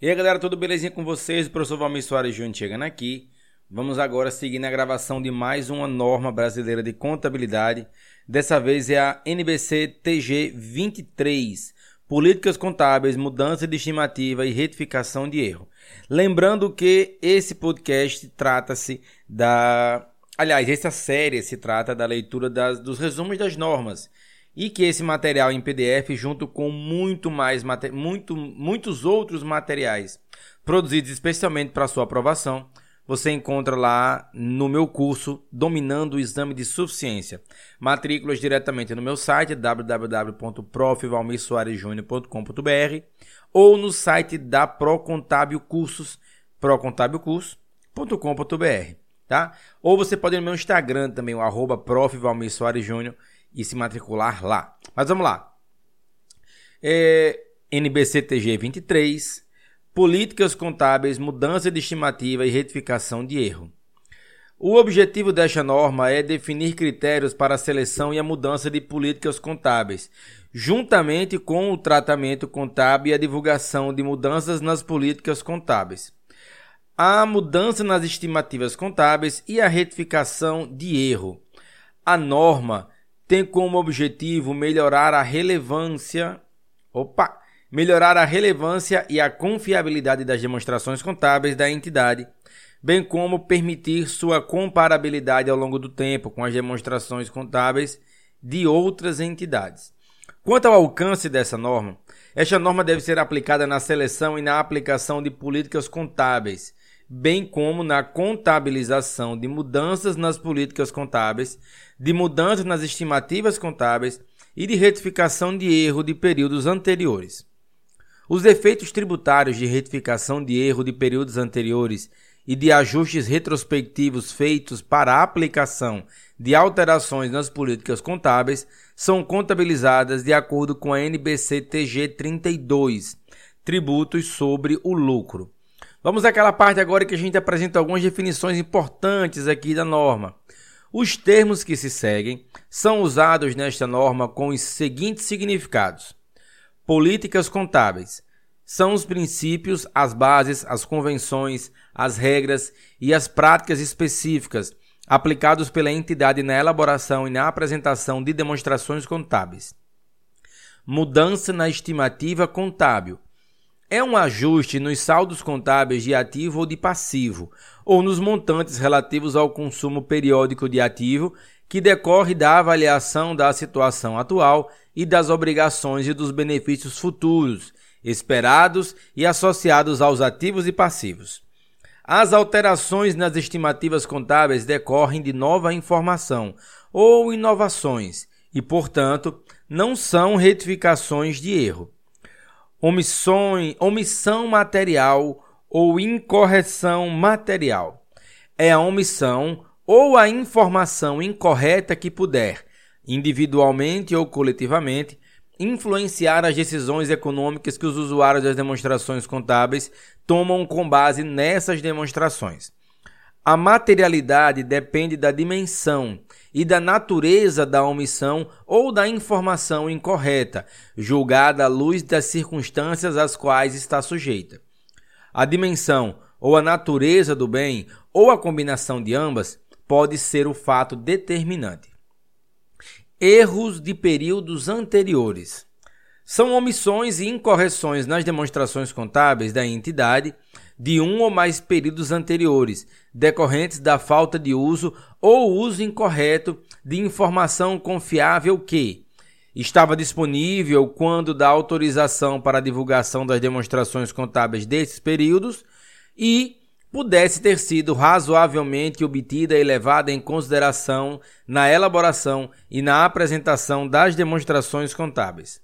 E aí galera, tudo belezinha com vocês? O professor Valmir Soares Júnior chegando aqui. Vamos agora seguir na gravação de mais uma norma brasileira de contabilidade. Dessa vez é a NBC TG 23, Políticas Contábeis, Mudança de Estimativa e Retificação de Erro. Lembrando que esse podcast trata-se da... Aliás, essa série se trata da leitura das, dos resumos das normas e que esse material em PDF, junto com muito mais, muito, muitos outros materiais produzidos especialmente para sua aprovação, você encontra lá no meu curso Dominando o Exame de Suficiência. Matrículas diretamente no meu site www.profvalmirsoaresjunior.com.br ou no site da Procontábil Cursos, procontabilcursos.com.br, tá? Ou você pode ir no meu Instagram também, o arroba e se matricular lá. Mas vamos lá. É, NBCTG 23, Políticas Contábeis, Mudança de Estimativa e Retificação de Erro. O objetivo desta norma é definir critérios para a seleção e a mudança de políticas contábeis, juntamente com o tratamento contábil e a divulgação de mudanças nas políticas contábeis. A mudança nas estimativas contábeis e a retificação de erro. A norma tem como objetivo melhorar a relevância, opa, melhorar a relevância e a confiabilidade das demonstrações contábeis da entidade, bem como permitir sua comparabilidade ao longo do tempo com as demonstrações contábeis de outras entidades. Quanto ao alcance dessa norma, esta norma deve ser aplicada na seleção e na aplicação de políticas contábeis, bem como na contabilização de mudanças nas políticas contábeis, de mudanças nas estimativas contábeis e de retificação de erro de períodos anteriores. Os efeitos tributários de retificação de erro de períodos anteriores e de ajustes retrospectivos feitos para a aplicação de alterações nas políticas contábeis são contabilizadas de acordo com a NBC TG 32, Tributos sobre o Lucro. Vamos àquela parte agora que a gente apresenta algumas definições importantes aqui da norma. Os termos que se seguem são usados nesta norma com os seguintes significados: políticas contábeis são os princípios, as bases, as convenções, as regras e as práticas específicas aplicados pela entidade na elaboração e na apresentação de demonstrações contábeis. Mudança na estimativa contábil é um ajuste nos saldos contábeis de ativo ou de passivo, ou nos montantes relativos ao consumo periódico de ativo, que decorre da avaliação da situação atual e das obrigações e dos benefícios futuros, esperados e associados aos ativos e passivos. As alterações nas estimativas contábeis decorrem de nova informação ou inovações e, portanto, não são retificações de erro omissões, omissão material ou incorreção material. É a omissão ou a informação incorreta que puder, individualmente ou coletivamente, influenciar as decisões econômicas que os usuários das demonstrações contábeis tomam com base nessas demonstrações. A materialidade depende da dimensão e da natureza da omissão ou da informação incorreta, julgada à luz das circunstâncias às quais está sujeita. A dimensão ou a natureza do bem, ou a combinação de ambas, pode ser o fato determinante. Erros de períodos anteriores são omissões e incorreções nas demonstrações contábeis da entidade de um ou mais períodos anteriores, decorrentes da falta de uso ou uso incorreto de informação confiável que estava disponível quando da autorização para a divulgação das demonstrações contábeis desses períodos e pudesse ter sido razoavelmente obtida e levada em consideração na elaboração e na apresentação das demonstrações contábeis.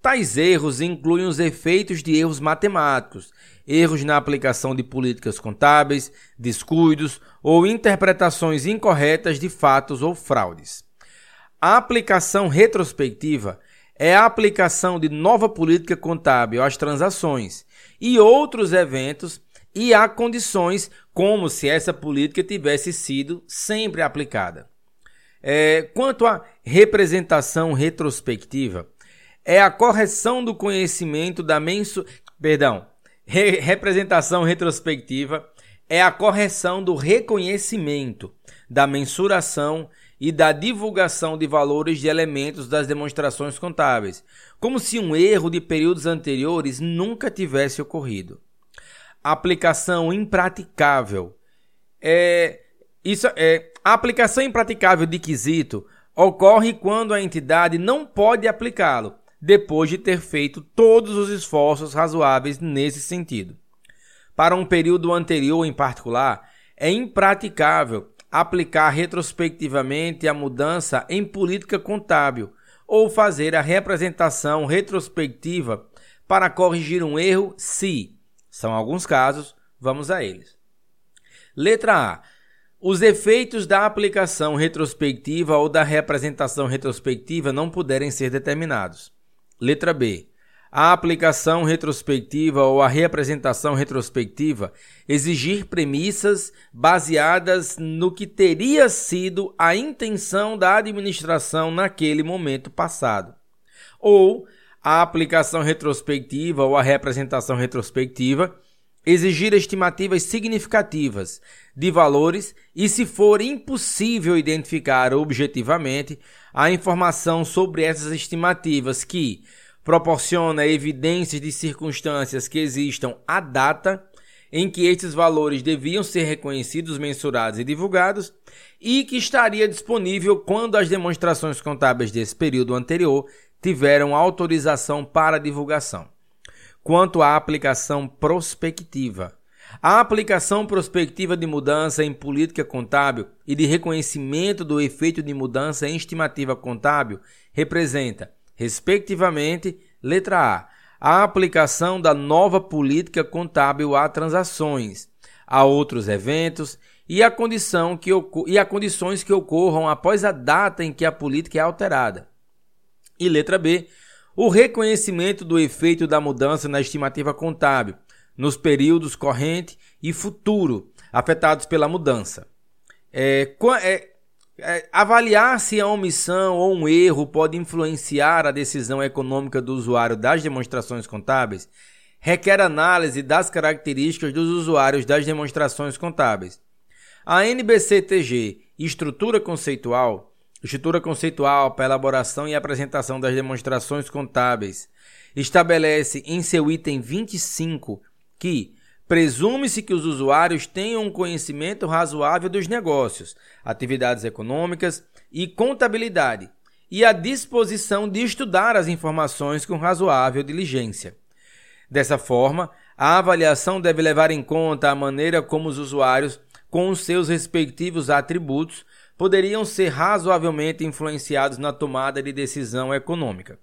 Tais erros incluem os efeitos de erros matemáticos, erros na aplicação de políticas contábeis, descuidos ou interpretações incorretas de fatos ou fraudes. A aplicação retrospectiva é a aplicação de nova política contábil às transações e outros eventos e a condições como se essa política tivesse sido sempre aplicada. É, quanto à representação retrospectiva, é a correção do conhecimento da mensu... Perdão, Re representação retrospectiva é a correção do reconhecimento, da mensuração e da divulgação de valores de elementos das demonstrações contábeis, como se um erro de períodos anteriores nunca tivesse ocorrido. Aplicação impraticável. É, isso é, a aplicação impraticável de quesito ocorre quando a entidade não pode aplicá-lo, depois de ter feito todos os esforços razoáveis nesse sentido. Para um período anterior em particular, é impraticável aplicar retrospectivamente a mudança em política contábil ou fazer a representação retrospectiva para corrigir um erro se, são alguns casos, vamos a eles. Letra A. Os efeitos da aplicação retrospectiva ou da representação retrospectiva não puderem ser determinados. Letra B. A aplicação retrospectiva ou a representação retrospectiva exigir premissas baseadas no que teria sido a intenção da administração naquele momento passado. Ou a aplicação retrospectiva ou a representação retrospectiva exigir estimativas significativas de valores e, se for impossível identificar objetivamente a informação sobre essas estimativas que proporciona evidências de circunstâncias que existam à data em que estes valores deviam ser reconhecidos, mensurados e divulgados, e que estaria disponível quando as demonstrações contábeis desse período anterior tiveram autorização para divulgação quanto à aplicação prospectiva. A aplicação prospectiva de mudança em política contábil e de reconhecimento do efeito de mudança em estimativa contábil representa, respectivamente, letra A, a aplicação da nova política contábil a transações, a outros eventos e a, condição que e a condições que ocorram após a data em que a política é alterada. E letra B, o reconhecimento do efeito da mudança na estimativa contábil nos períodos corrente e futuro afetados pela mudança. É, é, é, avaliar se a omissão ou um erro pode influenciar a decisão econômica do usuário das demonstrações contábeis requer análise das características dos usuários das demonstrações contábeis. A NBCTG, estrutura conceitual, Estrutura conceitual para elaboração e apresentação das demonstrações contábeis. Estabelece em seu item 25 que presume-se que os usuários tenham um conhecimento razoável dos negócios, atividades econômicas e contabilidade e a disposição de estudar as informações com razoável diligência. Dessa forma, a avaliação deve levar em conta a maneira como os usuários, com os seus respectivos atributos, poderiam ser razoavelmente influenciados na tomada de decisão econômica.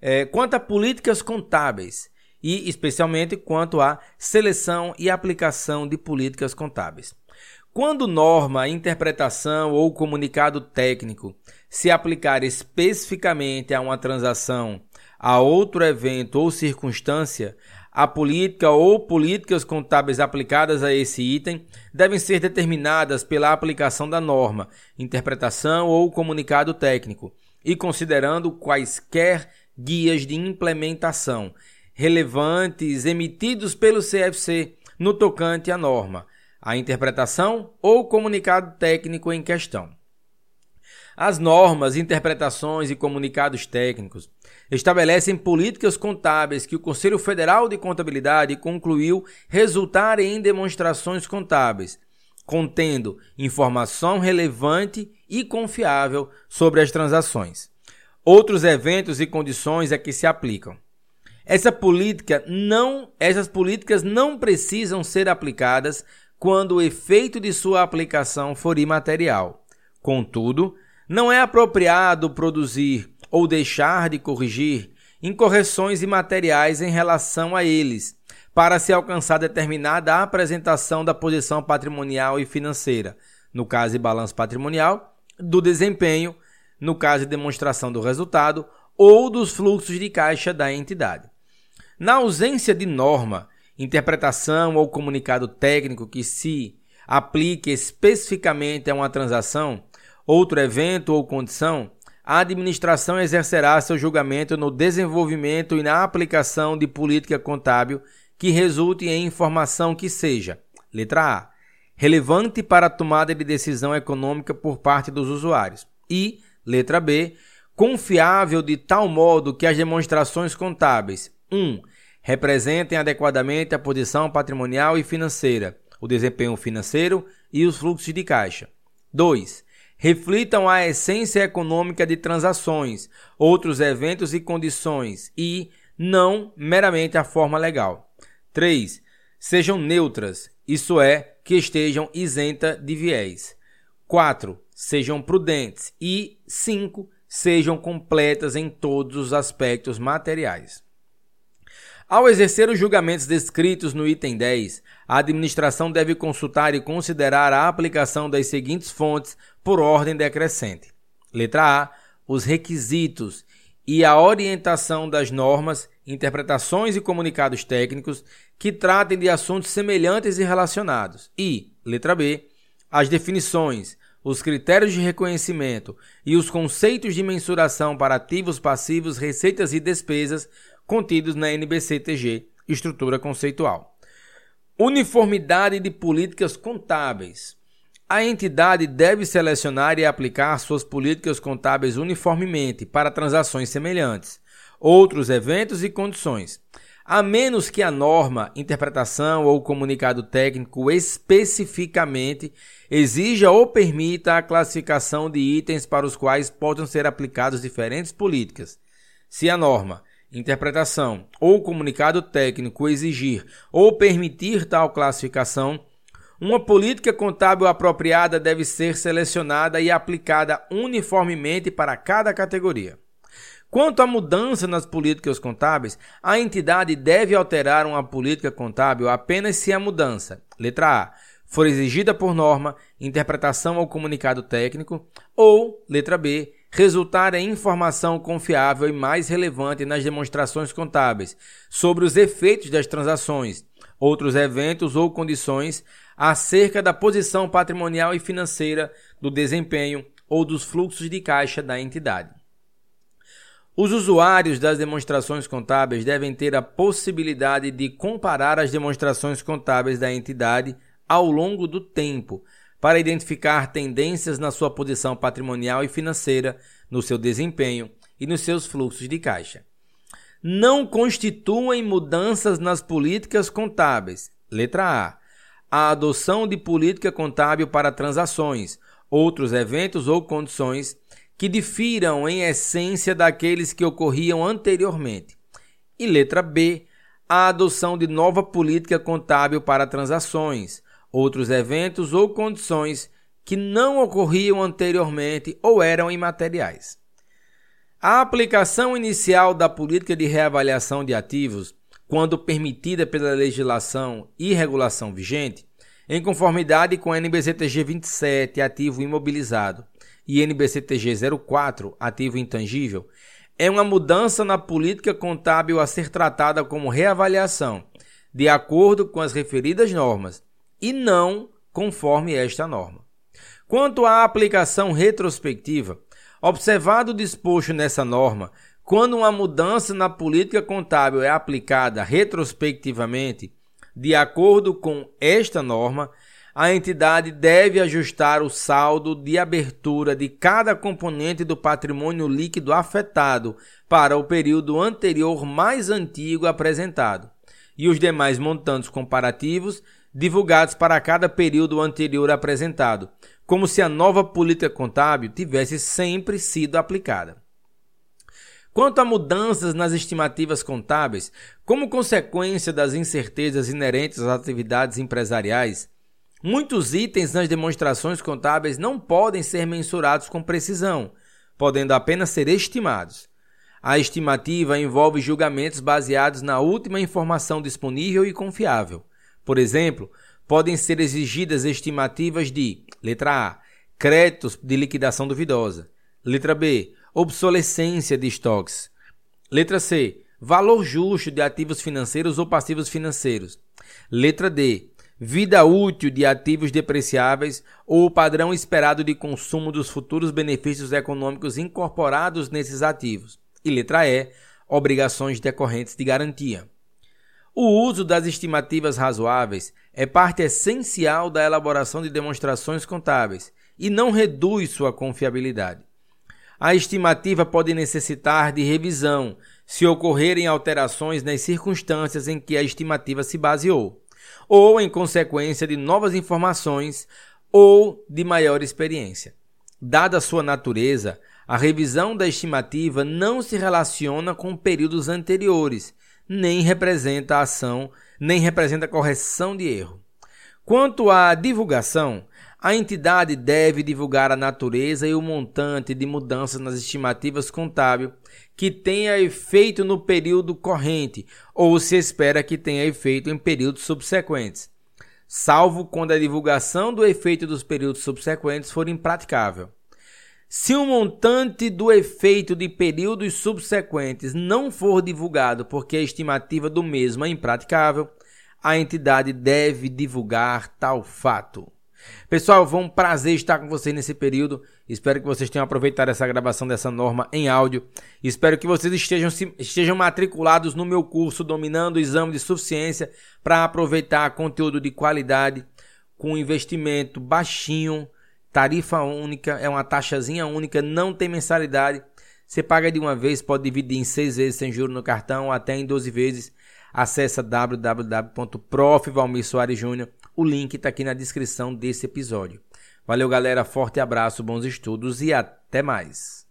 É, quanto a políticas contábeis, e especialmente quanto à seleção e aplicação de políticas contábeis. Quando norma, interpretação ou comunicado técnico se aplicar especificamente a uma transação, a outro evento ou circunstância, a política ou políticas contábeis aplicadas a esse item devem ser determinadas pela aplicação da norma, interpretação ou comunicado técnico, e considerando quaisquer guias de implementação relevantes emitidos pelo CFC no tocante à norma, a interpretação ou comunicado técnico em questão. As normas, interpretações e comunicados técnicos estabelecem políticas contábeis que o Conselho Federal de Contabilidade concluiu resultarem em demonstrações contábeis, contendo informação relevante e confiável sobre as transações. Outros eventos e condições a que se aplicam. Essa política não, essas políticas não precisam ser aplicadas quando o efeito de sua aplicação for imaterial. Contudo, não é apropriado produzir ou deixar de corrigir incorreções imateriais em relação a eles, para se alcançar determinada apresentação da posição patrimonial e financeira, no caso de balanço patrimonial, do desempenho, no caso de demonstração do resultado, ou dos fluxos de caixa da entidade. Na ausência de norma, interpretação ou comunicado técnico que se aplique especificamente a uma transação, outro evento ou condição, a administração exercerá seu julgamento no desenvolvimento e na aplicação de política contábil que resulte em informação que seja: letra A, relevante para a tomada de decisão econômica por parte dos usuários, e letra B, confiável de tal modo que as demonstrações contábeis 1. Um, representem adequadamente a posição patrimonial e financeira, o desempenho financeiro e os fluxos de caixa. 2 reflitam a essência econômica de transações, outros eventos e condições e não meramente a forma legal. 3. Sejam neutras, isso é, que estejam isenta de viés. 4. Sejam prudentes e 5. Sejam completas em todos os aspectos materiais. Ao exercer os julgamentos descritos no item 10, a administração deve consultar e considerar a aplicação das seguintes fontes por ordem decrescente. Letra A. Os requisitos e a orientação das normas, interpretações e comunicados técnicos que tratem de assuntos semelhantes e relacionados. E, letra B, as definições, os critérios de reconhecimento e os conceitos de mensuração para ativos, passivos, receitas e despesas contidos na NBC-TG, estrutura conceitual. Uniformidade de políticas contábeis. A entidade deve selecionar e aplicar suas políticas contábeis uniformemente para transações semelhantes, outros eventos e condições, a menos que a norma, interpretação ou comunicado técnico especificamente exija ou permita a classificação de itens para os quais possam ser aplicadas diferentes políticas. Se a norma, interpretação ou comunicado técnico exigir ou permitir tal classificação, uma política contábil apropriada deve ser selecionada e aplicada uniformemente para cada categoria. Quanto à mudança nas políticas contábeis, a entidade deve alterar uma política contábil apenas se a mudança, letra A, for exigida por norma, interpretação ou comunicado técnico, ou, letra B, resultar em informação confiável e mais relevante nas demonstrações contábeis sobre os efeitos das transações, outros eventos ou condições acerca da posição patrimonial e financeira, do desempenho ou dos fluxos de caixa da entidade. Os usuários das demonstrações contábeis devem ter a possibilidade de comparar as demonstrações contábeis da entidade ao longo do tempo, para identificar tendências na sua posição patrimonial e financeira, no seu desempenho e nos seus fluxos de caixa. Não constituem mudanças nas políticas contábeis. Letra A. A adoção de política contábil para transações, outros eventos ou condições que difiram em essência daqueles que ocorriam anteriormente. E letra B. A adoção de nova política contábil para transações, outros eventos ou condições que não ocorriam anteriormente ou eram imateriais. A aplicação inicial da política de reavaliação de ativos, quando permitida pela legislação e regulação vigente, em conformidade com a NBCTG 27, ativo imobilizado, e NBCTG 04, ativo intangível, é uma mudança na política contábil a ser tratada como reavaliação, de acordo com as referidas normas, e não conforme esta norma. Quanto à aplicação retrospectiva, observado o disposto nessa norma, quando uma mudança na política contábil é aplicada retrospectivamente, de acordo com esta norma, a entidade deve ajustar o saldo de abertura de cada componente do patrimônio líquido afetado para o período anterior mais antigo apresentado, e os demais montantes comparativos divulgados para cada período anterior apresentado, como se a nova política contábil tivesse sempre sido aplicada. Quanto a mudanças nas estimativas contábeis, como consequência das incertezas inerentes às atividades empresariais, muitos itens nas demonstrações contábeis não podem ser mensurados com precisão, podendo apenas ser estimados. A estimativa envolve julgamentos baseados na última informação disponível e confiável, por exemplo, podem ser exigidas estimativas de: letra A, créditos de liquidação duvidosa. Letra B, obsolescência de estoques. Letra C, valor justo de ativos financeiros ou passivos financeiros. Letra D, vida útil de ativos depreciáveis ou o padrão esperado de consumo dos futuros benefícios econômicos incorporados nesses ativos. E letra E, obrigações decorrentes de garantia. O uso das estimativas razoáveis é parte essencial da elaboração de demonstrações contábeis e não reduz sua confiabilidade. A estimativa pode necessitar de revisão se ocorrerem alterações nas circunstâncias em que a estimativa se baseou, ou em consequência de novas informações ou de maior experiência. Dada sua natureza, a revisão da estimativa não se relaciona com períodos anteriores nem representa ação, nem representa correção de erro. Quanto à divulgação, a entidade deve divulgar a natureza e o montante de mudanças nas estimativas contábeis que tenha efeito no período corrente ou se espera que tenha efeito em períodos subsequentes, salvo quando a divulgação do efeito dos períodos subsequentes for impraticável. Se o montante do efeito de períodos subsequentes não for divulgado porque a estimativa do mesmo é impraticável, a entidade deve divulgar tal fato. Pessoal, foi um prazer estar com vocês nesse período. Espero que vocês tenham aproveitado essa gravação dessa norma em áudio. Espero que vocês estejam, estejam matriculados no meu curso Dominando o Exame de Suficiência para aproveitar conteúdo de qualidade com investimento baixinho Tarifa única, é uma taxazinha única, não tem mensalidade. Você paga de uma vez, pode dividir em seis vezes sem juros no cartão, até em 12 vezes. Acesse www.profvalmirsoaresjúnior. O link está aqui na descrição desse episódio. Valeu, galera. Forte abraço, bons estudos e até mais.